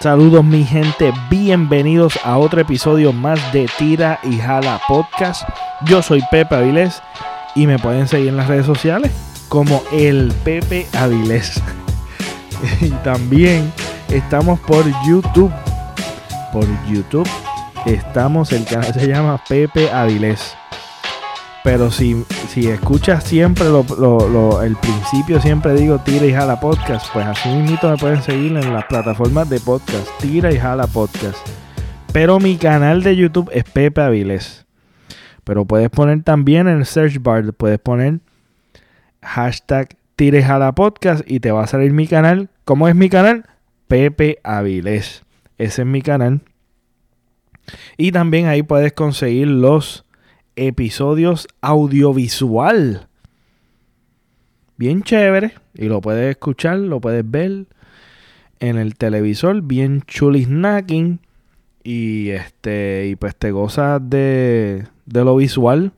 Saludos mi gente, bienvenidos a otro episodio más de Tira y Jala Podcast. Yo soy Pepe Avilés y me pueden seguir en las redes sociales como el Pepe Avilés. y también estamos por YouTube. Por YouTube estamos, el canal se llama Pepe Avilés. Pero si, si escuchas siempre el principio, siempre digo Tira y Jala Podcast, pues así mismo me pueden seguir en las plataformas de podcast, Tira y Jala Podcast. Pero mi canal de YouTube es Pepe Avilés. Pero puedes poner también en el search bar, puedes poner hashtag Tira y Jala Podcast y te va a salir mi canal. ¿Cómo es mi canal? Pepe Avilés. Ese es mi canal. Y también ahí puedes conseguir los episodios audiovisual. Bien chévere. Y lo puedes escuchar, lo puedes ver en el televisor. Bien snacking Y este. Y pues te gozas de, de lo visual.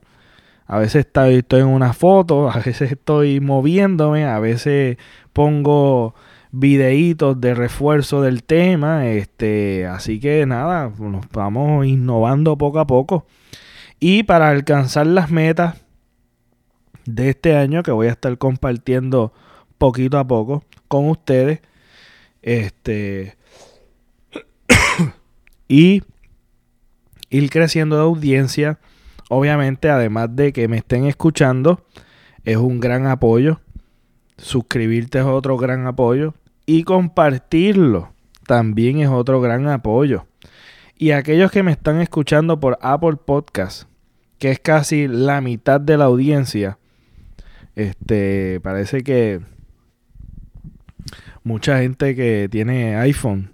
A veces estoy, estoy en una foto, a veces estoy moviéndome, a veces pongo videitos de refuerzo del tema. Este, así que nada, nos vamos innovando poco a poco. Y para alcanzar las metas de este año que voy a estar compartiendo poquito a poco con ustedes. Este y ir creciendo de audiencia. Obviamente, además de que me estén escuchando, es un gran apoyo. Suscribirte es otro gran apoyo. Y compartirlo también es otro gran apoyo. Y aquellos que me están escuchando por Apple Podcast, que es casi la mitad de la audiencia, este, parece que mucha gente que tiene iPhone,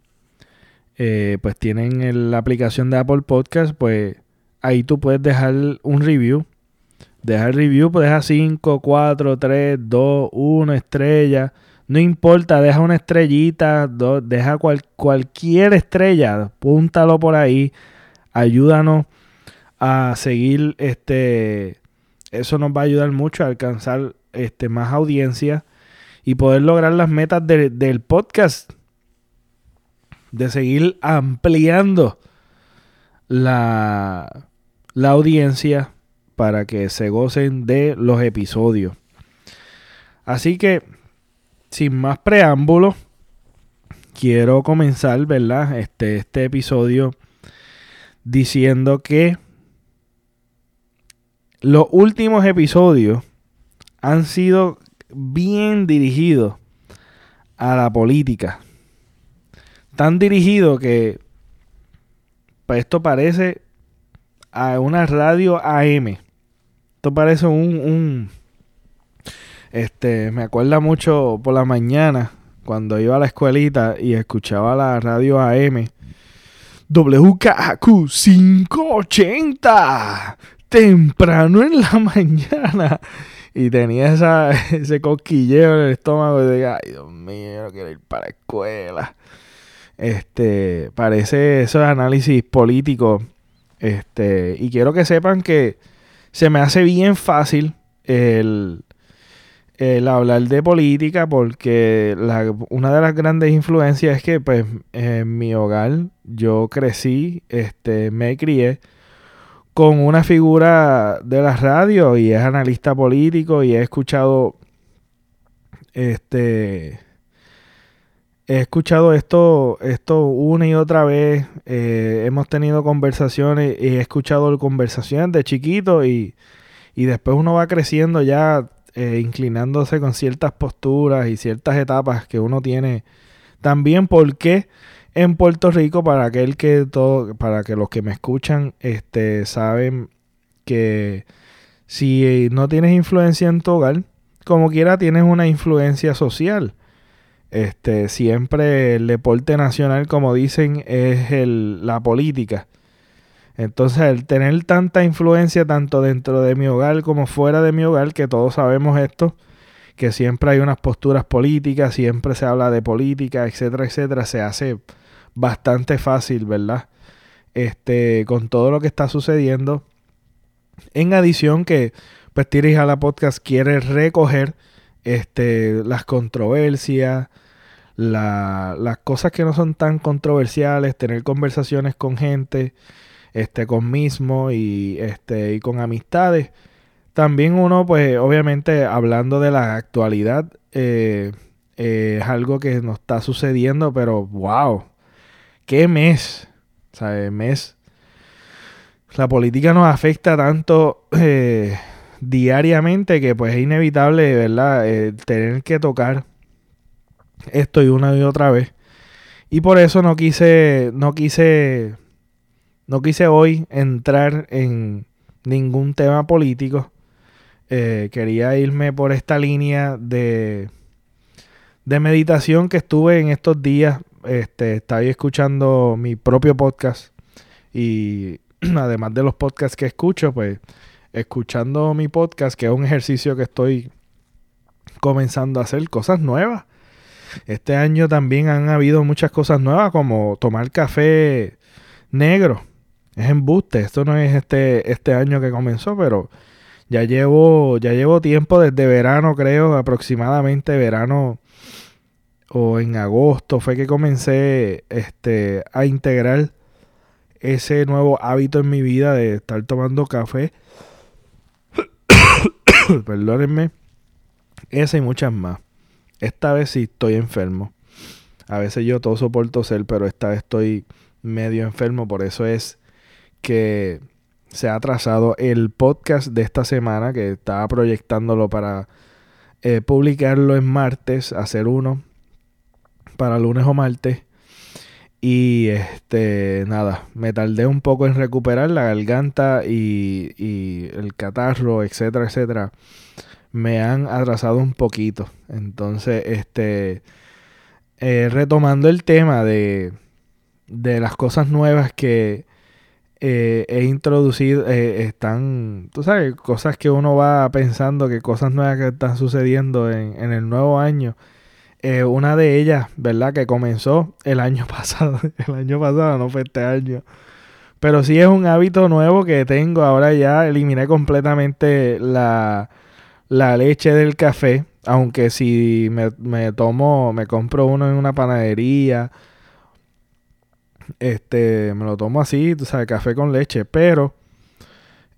eh, pues tienen la aplicación de Apple Podcast, pues ahí tú puedes dejar un review. Dejar review, pues deja 5, 4, 3, 2, 1 estrella. No importa, deja una estrellita, deja cualquier estrella, púntalo por ahí. Ayúdanos a seguir este eso nos va a ayudar mucho a alcanzar este más audiencia y poder lograr las metas del podcast de seguir ampliando la, la audiencia para que se gocen de los episodios. Así que, sin más preámbulos, quiero comenzar, ¿verdad? Este, este episodio diciendo que los últimos episodios han sido bien dirigidos a la política. Tan dirigidos que esto parece a una radio AM. Esto parece un, un este, me acuerda mucho por la mañana cuando iba a la escuelita y escuchaba la radio AM. WKQ 580 temprano en la mañana. Y tenía esa, ese cosquilleo en el estómago de, ay Dios mío, no quiero ir para la escuela. Este, parece eso de análisis político. Este, y quiero que sepan que se me hace bien fácil el, el hablar de política porque la, una de las grandes influencias es que pues en mi hogar yo crecí, este, me crié con una figura de la radio y es analista político y he escuchado este he escuchado esto esto una y otra vez. Eh, hemos tenido conversaciones y he escuchado conversaciones de chiquito y, y después uno va creciendo ya eh, inclinándose con ciertas posturas y ciertas etapas que uno tiene. También porque en Puerto Rico para aquel que todo para que los que me escuchan este saben que si no tienes influencia en tu hogar como quiera tienes una influencia social. Este siempre el deporte nacional como dicen es el, la política. Entonces el tener tanta influencia tanto dentro de mi hogar como fuera de mi hogar que todos sabemos esto que siempre hay unas posturas políticas siempre se habla de política etcétera etcétera se hace bastante fácil, ¿verdad? Este, con todo lo que está sucediendo. En adición que, pues, la Podcast quiere recoger este, las controversias, las cosas que no son tan controversiales, tener conversaciones con gente, este, con mismo y, este, y con amistades. También uno, pues, obviamente, hablando de la actualidad, eh, eh, es algo que nos está sucediendo, pero wow, qué mes, ¿sabes? Mes. La política nos afecta tanto eh, diariamente que pues es inevitable, ¿verdad? tener que tocar esto y una y otra vez. Y por eso no quise, no quise, no quise hoy entrar en ningún tema político. Eh, quería irme por esta línea de, de meditación que estuve en estos días. Este, estaba escuchando mi propio podcast y además de los podcasts que escucho, pues escuchando mi podcast, que es un ejercicio que estoy comenzando a hacer cosas nuevas. Este año también han habido muchas cosas nuevas como tomar café negro. Es embuste. Esto no es este, este año que comenzó, pero ya llevo, ya llevo tiempo desde verano, creo, aproximadamente verano o en agosto fue que comencé este, a integrar ese nuevo hábito en mi vida de estar tomando café. Perdónenme. Esa y muchas más. Esta vez sí estoy enfermo. A veces yo todo soporto ser, pero esta vez estoy medio enfermo. Por eso es que se ha atrasado el podcast de esta semana, que estaba proyectándolo para eh, publicarlo en martes, hacer uno para lunes o martes. Y este, nada, me tardé un poco en recuperar la garganta y, el catarro, etcétera, etcétera me han atrasado un poquito. Entonces, este, eh, retomando el tema de, de las cosas nuevas que eh, he introducido, eh, están, tú sabes, cosas que uno va pensando, que cosas nuevas que están sucediendo en, en el nuevo año. una de ellas, ¿verdad? Que comenzó el año pasado. El año pasado, no fue este año. Pero sí es un hábito nuevo que tengo. Ahora ya eliminé completamente la, la leche del café, aunque si me, tomo, me compro uno en una panadería, este, me lo tomo así, tú sabes, café con leche, pero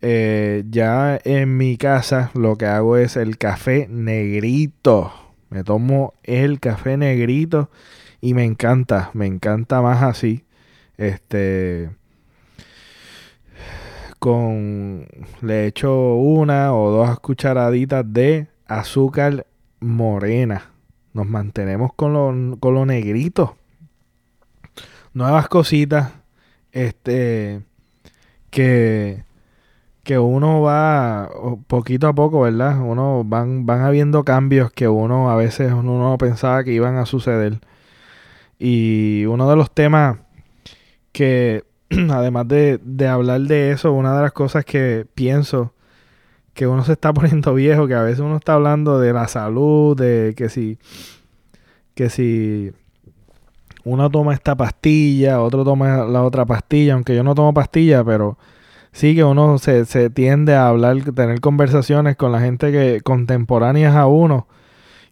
eh, ya en mi casa lo que hago es el café negrito. Me tomo el café negrito y me encanta, me encanta más así. Este, con le echo una o dos cucharaditas de azúcar morena. Nos mantenemos con lo, con lo negrito. Nuevas cositas este que que uno va poquito a poco, ¿verdad? Uno van van habiendo cambios que uno a veces uno no pensaba que iban a suceder. Y uno de los temas que además de, hablar de eso, una de las cosas que pienso que uno se está poniendo viejo, que a veces uno está hablando de la salud, de que si, que si uno toma esta pastilla, otro toma la otra pastilla, aunque yo no tomo pastilla, pero sí que uno se, se tiende a hablar, tener conversaciones con la gente que contemporáneas a uno,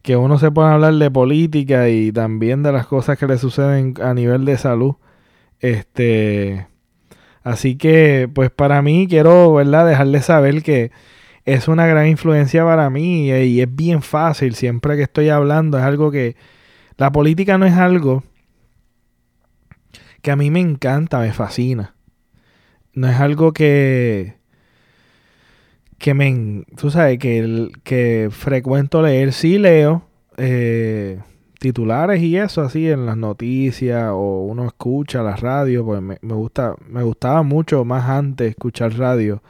que uno se puede hablar de política y también de las cosas que le suceden a nivel de salud. Este, así que, pues para mí quiero, ¿verdad? Saber que es una gran influencia para mí y, es bien fácil siempre que estoy hablando. Es algo que la política no es algo que a mí me encanta, me fascina. No es algo que que me, tú sabes, que, que frecuento leer, sí leo, eh, titulares y eso así en las noticias o uno escucha la radio, pues me, gusta, me gustaba mucho más antes escuchar radio.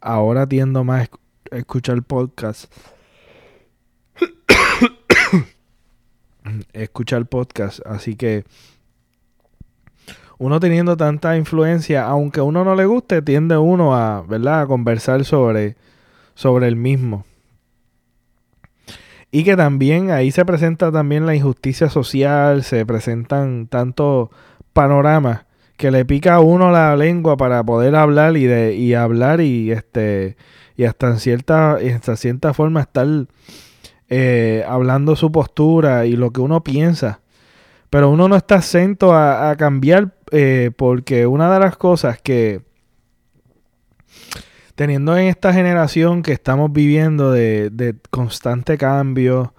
Ahora tiendo más a escuchar podcast. escuchar podcast, así que uno teniendo tanta influencia, aunque a uno no le guste, tiende uno a, ¿verdad? a conversar sobre sobre el mismo. Y que también ahí se presenta también la injusticia social, se presentan tantos panoramas que le pica a uno la lengua para poder hablar y de y hablar y este y hasta en cierta hasta cierta forma estar eh, hablando su postura y lo que uno piensa Pero uno no está exento a, cambiar eh, porque una de las cosas que teniendo en esta generación que estamos viviendo de, de constante cambio,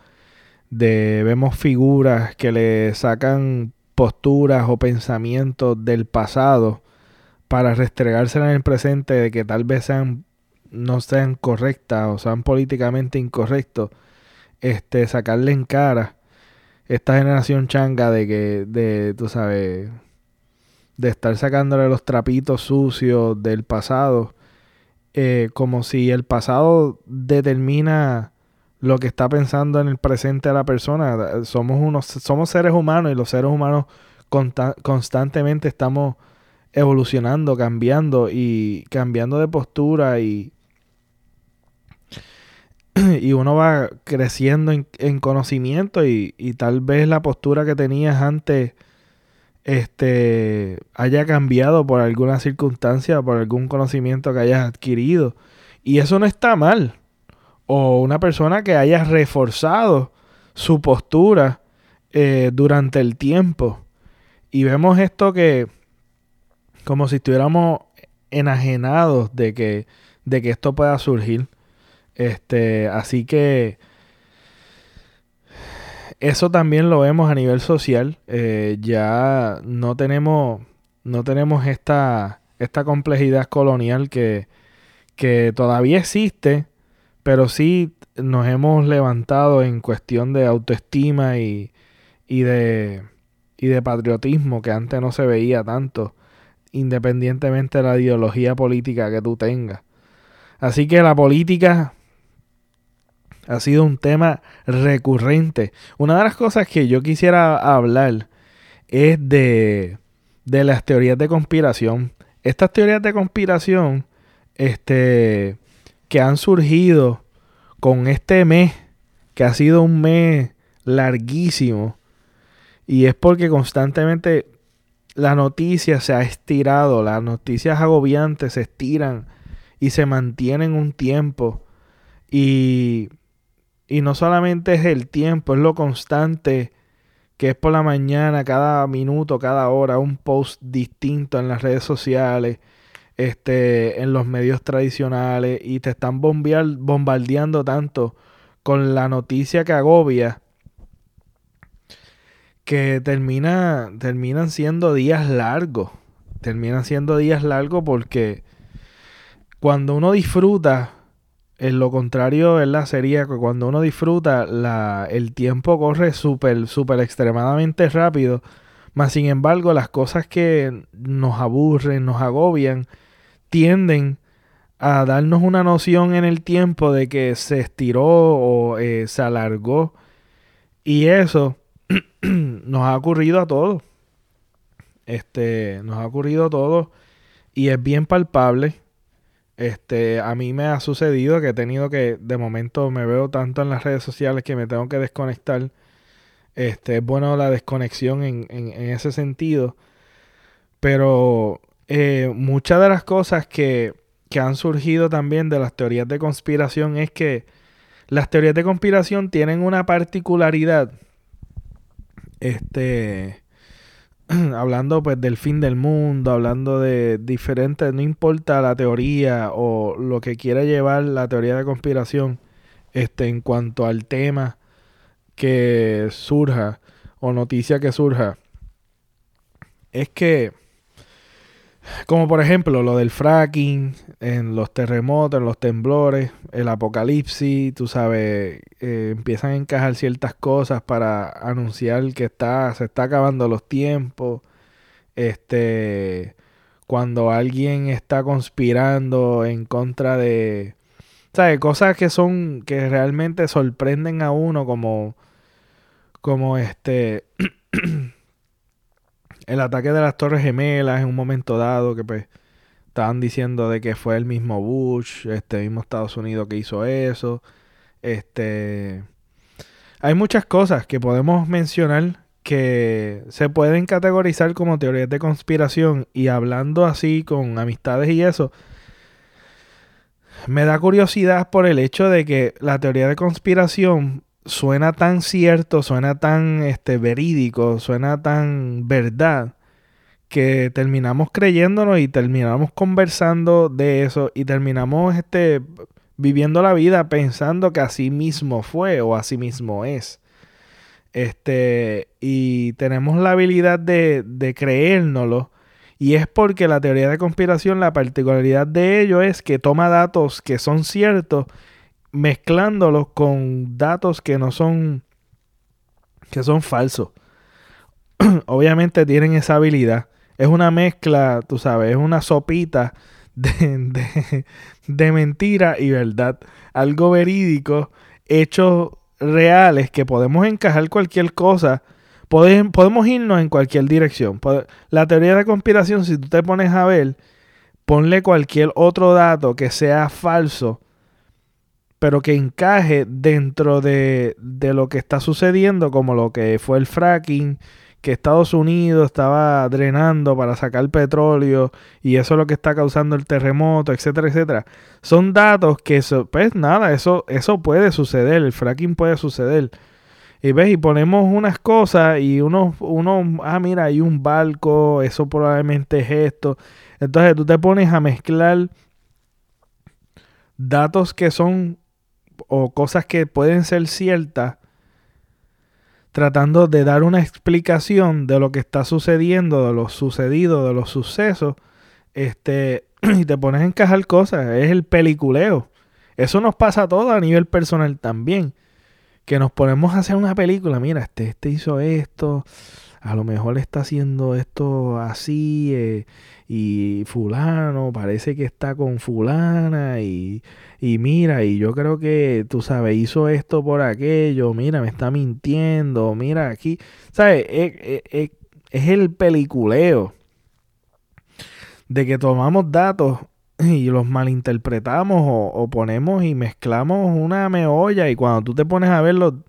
de vemos figuras que le sacan posturas o pensamientos del pasado para restregársela en el presente de que tal vez sean no sean correctas o sean políticamente incorrectos, este sacarle en cara esta generación changa de que de tú sabes de estar sacándole los trapitos sucios del pasado eh, como si el pasado determina lo que está pensando en el presente de la persona. Somos unos, somos seres humanos y los seres humanos constantemente estamos evolucionando, cambiando y cambiando de postura y, y uno va creciendo en, conocimiento y, y, tal vez la postura que tenías antes este, haya cambiado por alguna circunstancia, por algún conocimiento que hayas adquirido. Y eso no está mal. O una persona que haya reforzado su postura eh, durante el tiempo. Y vemos esto que como si estuviéramos enajenados de que, de que esto pueda surgir. Este, así que eso también lo vemos a nivel social. Eh, ya no tenemos, no tenemos esta, esta complejidad colonial que, que todavía existe, pero sí nos hemos levantado en cuestión de autoestima y, y, de, y de patriotismo que antes no se veía tanto, independientemente de la ideología política que tú tengas. Así que la política ha sido un tema recurrente. Una de las cosas que yo quisiera hablar es de, de las teorías de conspiración. Estas teorías de conspiración este, que han surgido con este mes, que ha sido un mes larguísimo, y es porque constantemente la noticia se ha estirado, las noticias agobiantes se estiran y se mantienen un tiempo. Y y no solamente es el tiempo, es lo constante que es por la mañana, cada minuto, cada hora, un post distinto en las redes sociales, este, en los medios tradicionales, y te están bombardeando tanto con la noticia que agobia que termina, terminan siendo días largos. Terminan siendo días largos porque cuando uno disfruta en lo contrario, ¿verdad? Sería que cuando uno disfruta, la, el tiempo corre súper, súper extremadamente rápido. Mas, sin embargo, las cosas que nos aburren, nos agobian, tienden a darnos una noción en el tiempo de que se estiró o eh, se alargó. Y eso nos ha ocurrido a todos. Este, nos ha ocurrido a todos. Y es bien palpable. Este, a mí me ha sucedido que he tenido que, de momento me veo tanto en las redes sociales que me tengo que desconectar. Este, es bueno la desconexión en, ese sentido. Pero eh, muchas de las cosas que, que han surgido también de las teorías de conspiración es que las teorías de conspiración tienen una particularidad. Este hablando pues del fin del mundo, hablando de diferentes, no importa la teoría o lo que quiera llevar la teoría de conspiración, este, en cuanto al tema que surja o noticia que surja, es que como por ejemplo lo del fracking, en los terremotos, en los temblores, el apocalipsis, tú sabes, eh, empiezan a encajar ciertas cosas para anunciar que está, se está acabando los tiempos. Este, cuando alguien está conspirando en contra de, ¿sabes? Cosas que son, que realmente sorprenden a uno como, como este... el ataque de las Torres Gemelas en un momento dado que pues estaban diciendo de que fue el mismo Bush, este mismo Estados Unidos que hizo eso. Este hay muchas cosas que podemos mencionar que se pueden categorizar como teorías de conspiración y hablando así con amistades y eso me da curiosidad por el hecho de que la teoría de conspiración suena tan cierto, suena tan este, verídico, suena tan verdad, que terminamos creyéndonos y terminamos conversando de eso y terminamos este, viviendo la vida pensando que así mismo fue o así mismo es. Este, y tenemos la habilidad de, de creérnoslo. Y es porque la teoría de conspiración, la particularidad de ello es que toma datos que son ciertos mezclándolos con datos que no son que son falsos. Obviamente tienen esa habilidad. Es una mezcla, tú sabes, es una sopita de, de, mentira y verdad. Algo verídico, hechos reales que podemos encajar cualquier cosa. podemos irnos en cualquier dirección. La teoría de conspiración, si tú te pones a ver, ponle cualquier otro dato que sea falso pero que encaje dentro de, lo que está sucediendo, como lo que fue el fracking, que Estados Unidos estaba drenando para sacar petróleo y eso es lo que está causando el terremoto, etcétera, etcétera. Son datos que, pues nada, eso, eso puede suceder, el fracking puede suceder. Y ves, y ponemos unas cosas y uno, uno, ah, mira, hay un barco, eso probablemente es esto. Entonces tú te pones a mezclar datos que son o cosas que pueden ser ciertas, tratando de dar una explicación de lo que está sucediendo, de lo sucedido, de los sucesos, este, y te pones a encajar cosas, es el peliculeo. Eso nos pasa a todos a nivel personal también. Que nos ponemos a hacer una película, mira, este, este hizo esto, a lo mejor está haciendo esto así, eh, y fulano parece que está con fulana y, y, mira, y yo creo que, tú sabes, hizo esto por aquello, mira, me está mintiendo, mira aquí, ¿sabes? Es, el peliculeo de que tomamos datos y los malinterpretamos o, o, ponemos y mezclamos una meolla y cuando tú te pones a verlo,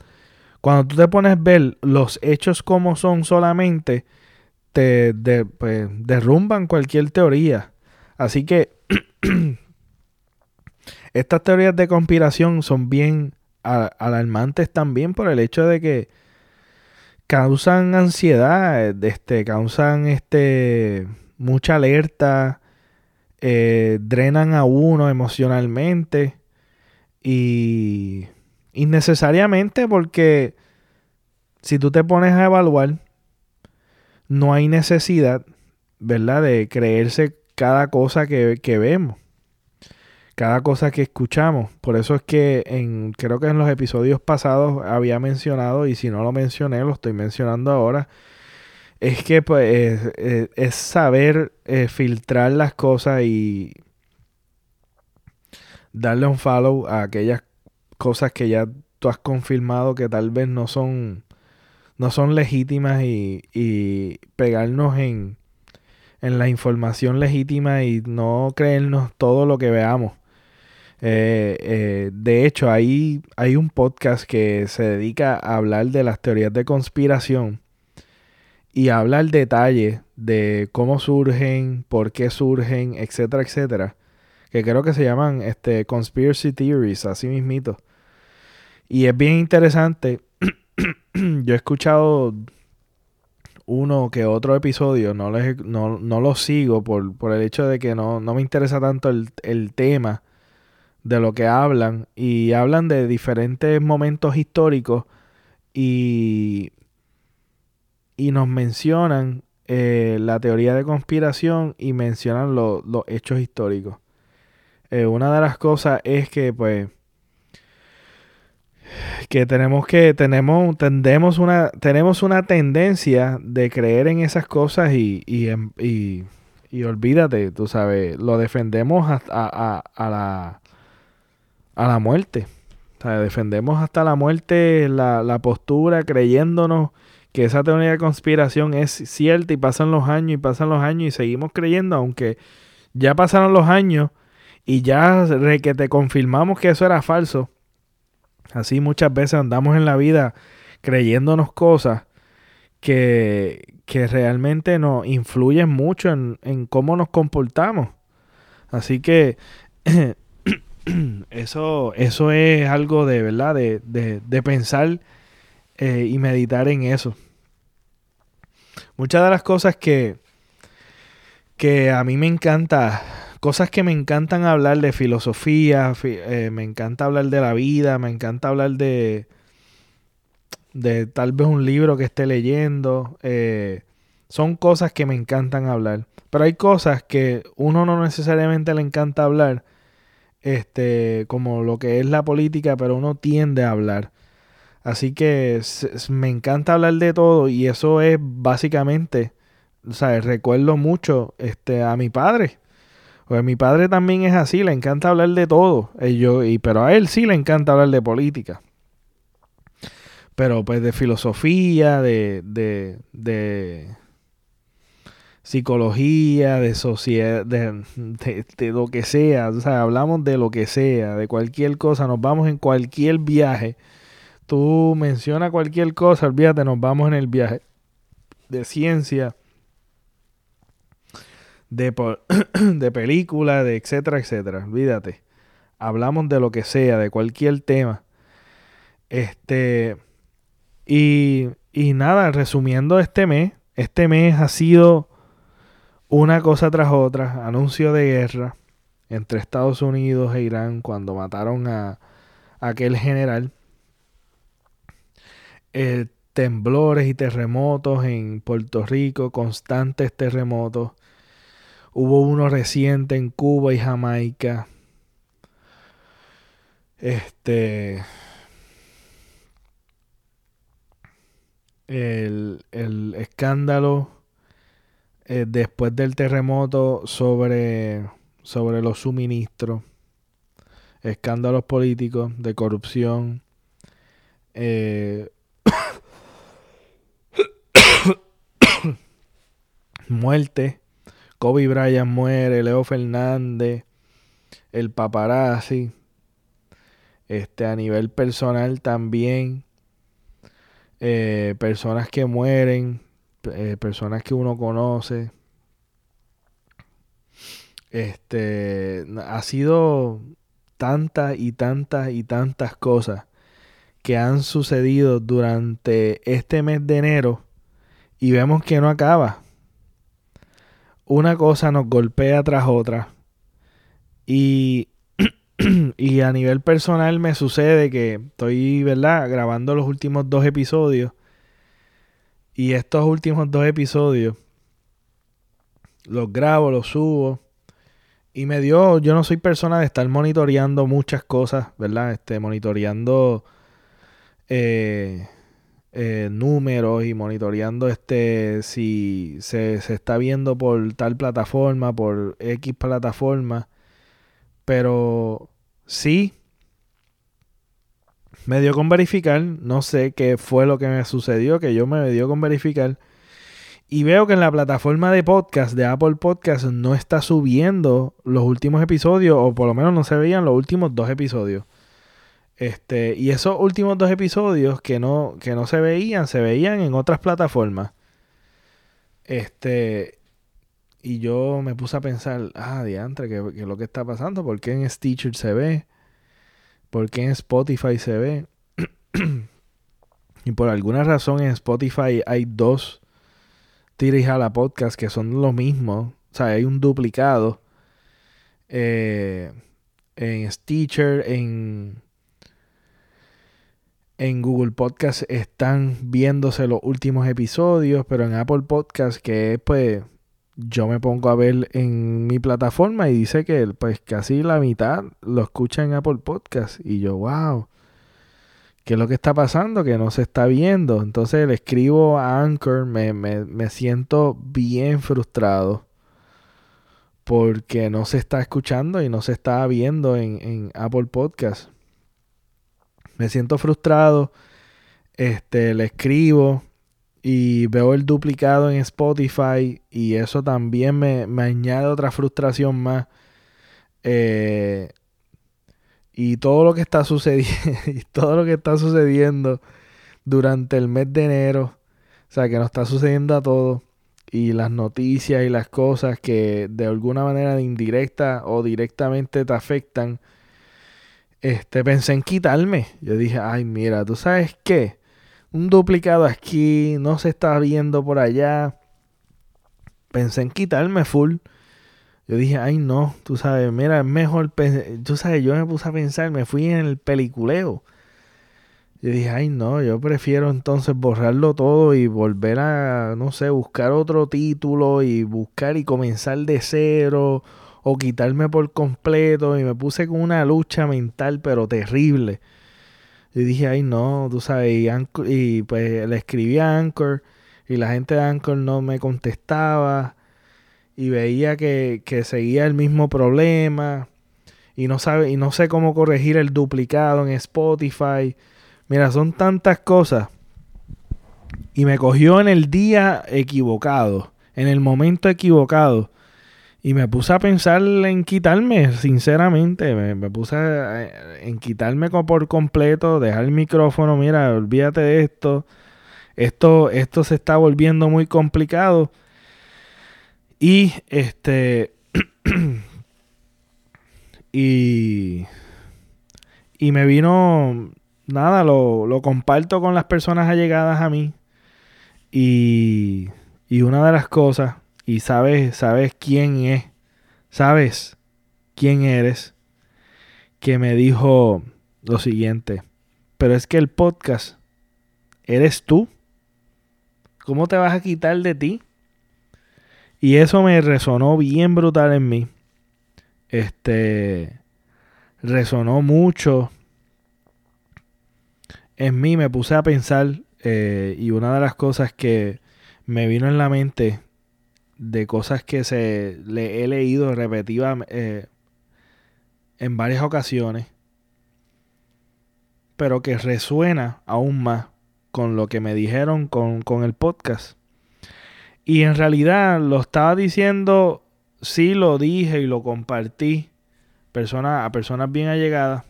cuando tú te pones a ver los hechos como son solamente, te pues, derrumban cualquier teoría. Así que estas teorías de conspiración son bien alarmantes también por el hecho de que causan ansiedad, este, causan este, mucha alerta, eh, drenan a uno emocionalmente y innecesariamente porque si tú te pones a evaluar no hay necesidad, ¿verdad?, de creerse cada cosa que, vemos, cada cosa que escuchamos. Por eso es que en, creo que en los episodios pasados había mencionado, y si no lo mencioné, lo estoy mencionando ahora, es que pues, es, saber eh, filtrar las cosas y darle un follow a aquellas cosas que ya tú has confirmado que tal vez no son no son legítimas y, pegarnos en, en, la información legítima y no creernos todo lo que veamos. Eh, eh, de hecho, hay, hay un podcast que se dedica a hablar de las teorías de conspiración y habla el detalle de cómo surgen, por qué surgen, etcétera, etcétera. Que creo que se llaman este, conspiracy theories, así mismito. Y es bien interesante yo he escuchado uno que otro episodio, no, les, no, no lo sigo por, por, el hecho de que no, no me interesa tanto el, el, tema de lo que hablan y hablan de diferentes momentos históricos y, y nos mencionan eh, la teoría de conspiración y mencionan los hechos históricos. Eh, una de las cosas es que pues que tenemos que tenemos tendemos una tenemos una tendencia de creer en esas cosas y, y, y, y olvídate, tú sabes, lo defendemos hasta a, la a la muerte. O sea, defendemos hasta la muerte la, la postura creyéndonos que esa teoría de conspiración es cierta y pasan los años y pasan los años y seguimos creyendo, aunque ya pasaron los años y ya que te confirmamos que eso era falso Así muchas veces andamos en la vida creyéndonos cosas que, que realmente nos influyen mucho en, en, cómo nos comportamos. Así que eso, eso es algo de verdad, de, de, pensar eh, y meditar en eso. Muchas de las cosas que, que a mí me encanta, cosas que me encantan hablar de filosofía, eh, me encanta hablar de la vida, me encanta hablar de, de tal vez un libro que esté leyendo. Eh, son cosas que me encantan hablar. Pero hay cosas que uno no necesariamente le encanta hablar, este, como lo que es la política, pero uno tiende a hablar. Así que me encanta hablar de todo y eso es básicamente, o sea, recuerdo mucho este, a mi padre. Pues mi padre también es así, le encanta hablar de todo. Eh, y, pero a él sí le encanta hablar de política. Pero pues de filosofía, de, de, de psicología, de sociedad, de, de, lo que sea. O sea, hablamos de lo que sea, de cualquier cosa. Nos vamos en cualquier viaje. Tú menciona cualquier cosa, olvídate, nos vamos en el viaje. De ciencia, de, de película, de etcétera, etcétera. Olvídate. Hablamos de lo que sea, de cualquier tema. Este. Y, y nada, resumiendo este mes, este mes ha sido una cosa tras otra, anuncio de guerra entre Estados Unidos e Irán cuando mataron a, aquel general. Eh, temblores y terremotos en Puerto Rico, constantes terremotos. Hubo uno reciente en Cuba y Jamaica. Este el, escándalo eh, después del terremoto sobre, sobre los suministros, escándalos políticos de corrupción, eh, muerte, Kobe Bryant muere, Leo Fernández, el paparazzi, este a nivel personal también eh, personas que mueren, eh, personas que uno conoce. Este ha sido tantas y tantas y tantas cosas que han sucedido durante este mes de enero y vemos que no acaba. Una cosa nos golpea tras otra. Y y a nivel personal me sucede que estoy, ¿verdad? Grabando los últimos dos episodios. Y estos últimos dos episodios los grabo, los subo. Y me dio, yo no soy persona de estar monitoreando muchas cosas, ¿verdad? Este, monitoreando eh, eh, números y monitoreando este si se, se está viendo por tal plataforma, por X plataforma. Pero sí, me dio con verificar. No sé qué fue lo que me sucedió, que yo me dio con verificar. Y veo que en la plataforma de podcast de Apple Podcast no está subiendo los últimos episodios, o por lo menos no se veían los últimos dos episodios. Este, y esos últimos dos episodios que no, que no se veían, se veían en otras plataformas. Este, y yo me puse a pensar, ah, diantre, ¿qué, es lo que está pasando? ¿Por qué en Stitcher se ve? ¿Por qué en Spotify se ve? y por alguna razón en Spotify hay dos Tira a la podcast que son lo mismo. O sea, hay un duplicado. Eh, en Stitcher, en, en Google Podcast están viéndose los últimos episodios, pero en Apple Podcast, que es pues yo me pongo a ver en mi plataforma y dice que pues casi la mitad lo escucha en Apple Podcast. Y yo, wow, ¿qué es lo que está pasando? Que no se está viendo. Entonces le escribo a Anchor, me, me, siento bien frustrado porque no se está escuchando y no se está viendo en, en Apple Podcast. Me siento frustrado. Este, le escribo y veo el duplicado en Spotify y eso también me, añade otra frustración más. Eh, y todo lo que está sucediendo, y todo lo que está sucediendo durante el mes de enero, o sea, que nos está sucediendo a todos, y las noticias y las cosas que de alguna manera indirecta o directamente te afectan, este, pensé en quitarme. Yo dije, ay, mira, ¿tú sabes qué? Un duplicado aquí, no se está viendo por allá. Pensé en quitarme full. Yo dije, ay, no, tú sabes, mira, es mejor. Tú sabes, yo me puse a pensar, me fui en el peliculeo. Yo dije, ay, no, yo prefiero entonces borrarlo todo y volver a, no sé, buscar otro título y buscar y comenzar de cero o quitarme por completo y me puse con una lucha mental pero terrible. Y dije, ay no, tú sabes, y, pues le escribí a Anchor y la gente de Anchor no me contestaba y veía que, que seguía el mismo problema y no sabe y no sé cómo corregir el duplicado en Spotify. Mira, son tantas cosas. Y me cogió en el día equivocado, en el momento equivocado. Y me puse a pensar en quitarme, sinceramente. Me, puse en quitarme por completo, dejar el micrófono. Mira, olvídate de esto. Esto, esto se está volviendo muy complicado. Y este. y. Y me vino. Nada, lo, lo comparto con las personas allegadas a mí. Y. Y una de las cosas y sabes, sabes quién es, sabes quién eres, que me dijo lo siguiente, pero es que el podcast eres tú. ¿Cómo te vas a quitar de ti? Y eso me resonó bien brutal en mí. Este resonó mucho en mí. Me puse a pensar eh, y una de las cosas que me vino en la mente de cosas que se le he leído repetidas eh, en varias ocasiones, pero que resuena aún más con lo que me dijeron con, con el podcast. Y en realidad lo estaba diciendo, sí lo dije y lo compartí persona, a personas bien allegadas.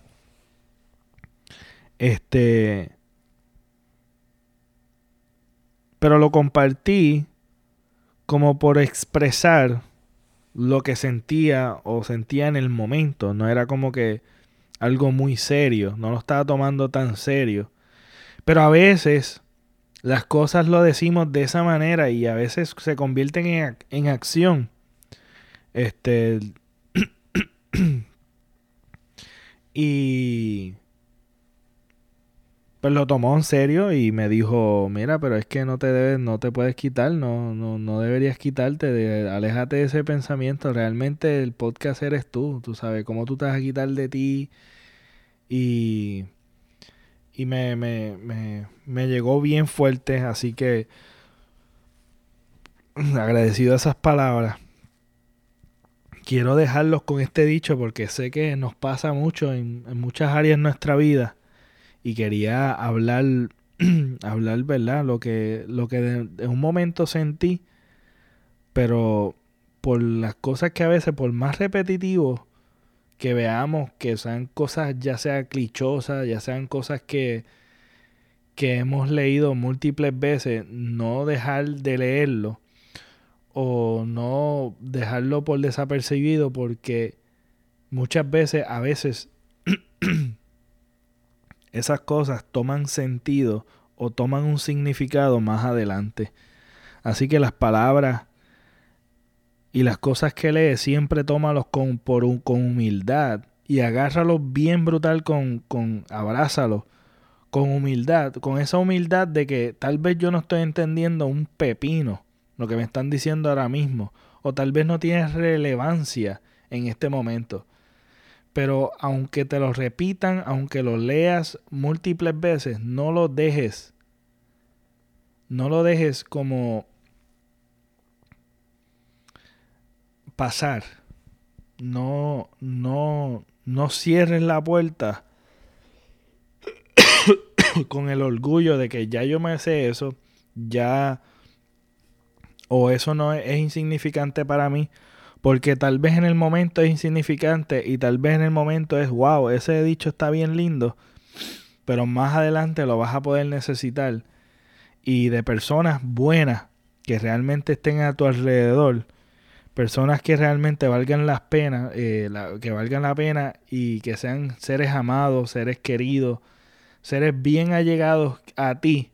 Este. Pero lo compartí como por expresar lo que sentía o sentía en el momento. No era como que algo muy serio, no lo estaba tomando tan serio. Pero a veces las cosas lo decimos de esa manera y a veces se convierten en, en acción. Este. y pues lo tomó en serio y me dijo, mira, pero es que no te debes, no te puedes quitar, no, no, no deberías quitarte, aléjate de ese pensamiento, realmente el podcast eres tú, tú sabes, cómo tú te vas a quitar de ti y, y me, me, me, me llegó bien fuerte, así que agradecido a esas palabras. Quiero dejarlos con este dicho porque sé que nos pasa mucho en, en muchas áreas de nuestra vida y quería hablar, hablar, ¿verdad? Lo que, lo que en un momento sentí, pero por las cosas que a veces, por más repetitivo que veamos, que sean cosas ya sea clichosas, ya sean cosas que, que hemos leído múltiples veces, no dejar de leerlo o no dejarlo por desapercibido porque muchas veces, a veces esas cosas toman sentido o toman un significado más adelante. Así que las palabras y las cosas que lees siempre tómalos con, por con humildad y agárralos bien brutal con, con abrázalos con humildad, con esa humildad de que tal vez yo no estoy entendiendo un pepino lo que me están diciendo ahora mismo o tal vez no tiene relevancia en este momento. Pero aunque te lo repitan, aunque lo leas múltiples veces, no lo dejes. No lo dejes como pasar. No, no, no cierres la puerta con el orgullo de que ya yo me sé eso, ya o eso no es insignificante para mí porque tal vez en el momento es insignificante y tal vez en el momento es, wow, ese dicho está bien lindo, pero más adelante lo vas a poder necesitar. Y de personas buenas que realmente estén a tu alrededor, personas que realmente valgan las penas, eh, que valgan la pena y que sean seres amados, seres queridos, seres bien allegados a ti,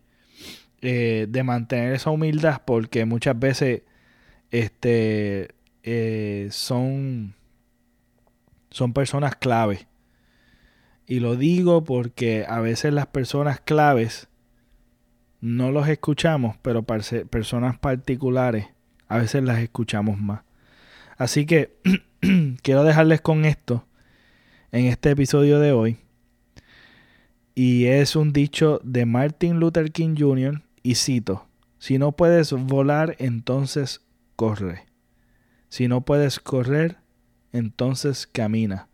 eh, de mantener esa humildad, porque muchas veces este, eh, son, son personas clave. Y lo digo porque a veces las personas claves no los escuchamos, pero personas particulares a veces las escuchamos más. Así que quiero dejarles con esto en este episodio de hoy. Y es un dicho de Martin Luther King Jr. y cito, si no puedes volar, entonces corre. Si no puedes correr, entonces camina.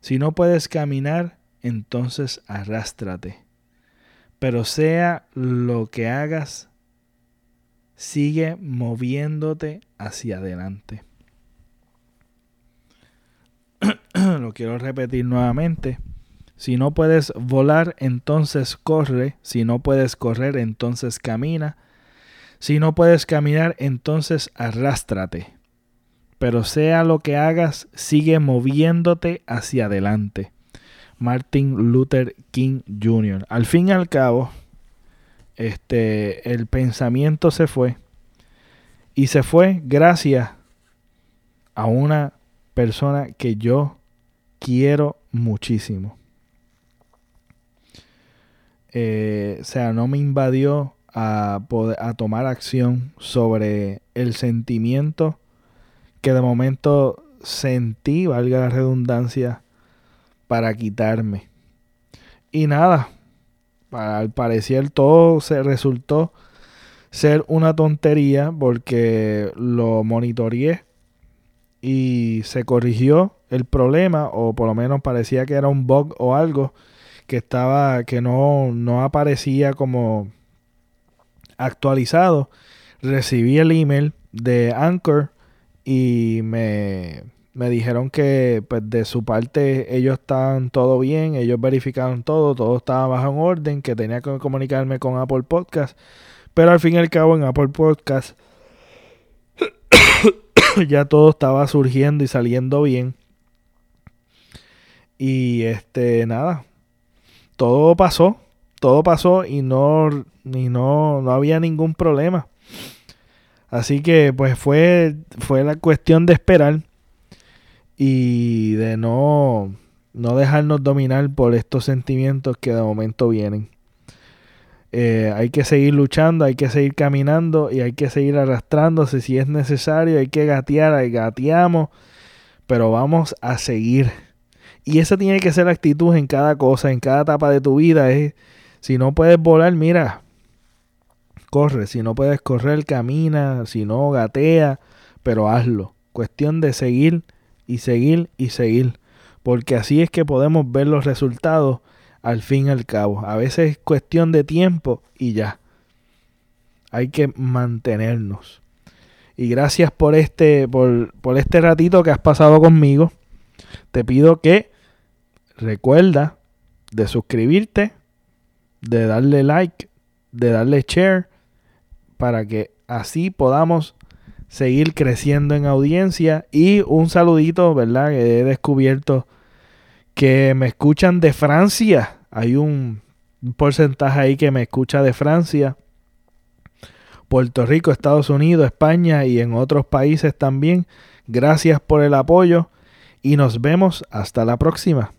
Si no puedes caminar, entonces arrástrate. Pero sea lo que hagas, sigue moviéndote hacia adelante. Lo quiero repetir nuevamente. Si no puedes volar, entonces corre. Si no puedes correr, entonces camina. Si no puedes caminar, entonces arrástrate. Pero sea lo que hagas, sigue moviéndote hacia adelante. Martin Luther King Jr. Al fin y al cabo, este, el pensamiento se fue. Y se fue gracias a una persona que yo quiero muchísimo. Eh, o sea, no me invadió a, poder, a tomar acción sobre el sentimiento que de momento sentí, valga la redundancia, para quitarme. Y nada, al parecer todo se resultó ser una tontería porque lo monitoreé y se corrigió el problema o por lo menos parecía que era un bug o algo que estaba que no, no aparecía como actualizado recibí el email de Anchor y me, me dijeron que pues de su parte ellos estaban todo bien, ellos verificaron todo, todo estaba bajo en orden, que tenía que comunicarme con Apple Podcast, pero al fin y al cabo en Apple Podcast ya todo estaba surgiendo y saliendo bien. Y este, nada, todo pasó, todo pasó y no, ni no, no había ningún problema. Así que pues fue, fue la cuestión de esperar y de no, no dejarnos dominar por estos sentimientos que de momento vienen. Eh, hay que seguir luchando, hay que seguir caminando y hay que seguir arrastrándose si es necesario, hay que gatear, gateamos, pero vamos a seguir y esa tiene que ser la actitud en cada cosa, en cada etapa de tu vida. Si no puedes volar, mira, corre. Si no puedes correr, camina. Si no, gatea. Pero hazlo. Cuestión de seguir y seguir y seguir. Porque así es que podemos ver los resultados al fin y al cabo. A veces es cuestión de tiempo y ya. Hay que mantenernos. Y gracias por este, por, por este ratito que has pasado conmigo. Te pido que recuerda de suscribirte, de darle like, de darle share, para que así podamos seguir creciendo en audiencia. Y un saludito, ¿verdad? Que he descubierto que me escuchan de Francia. Hay un, porcentaje ahí que me escucha de Francia. Puerto Rico, Estados Unidos, España y en otros países también. Gracias por el apoyo y nos vemos hasta la próxima.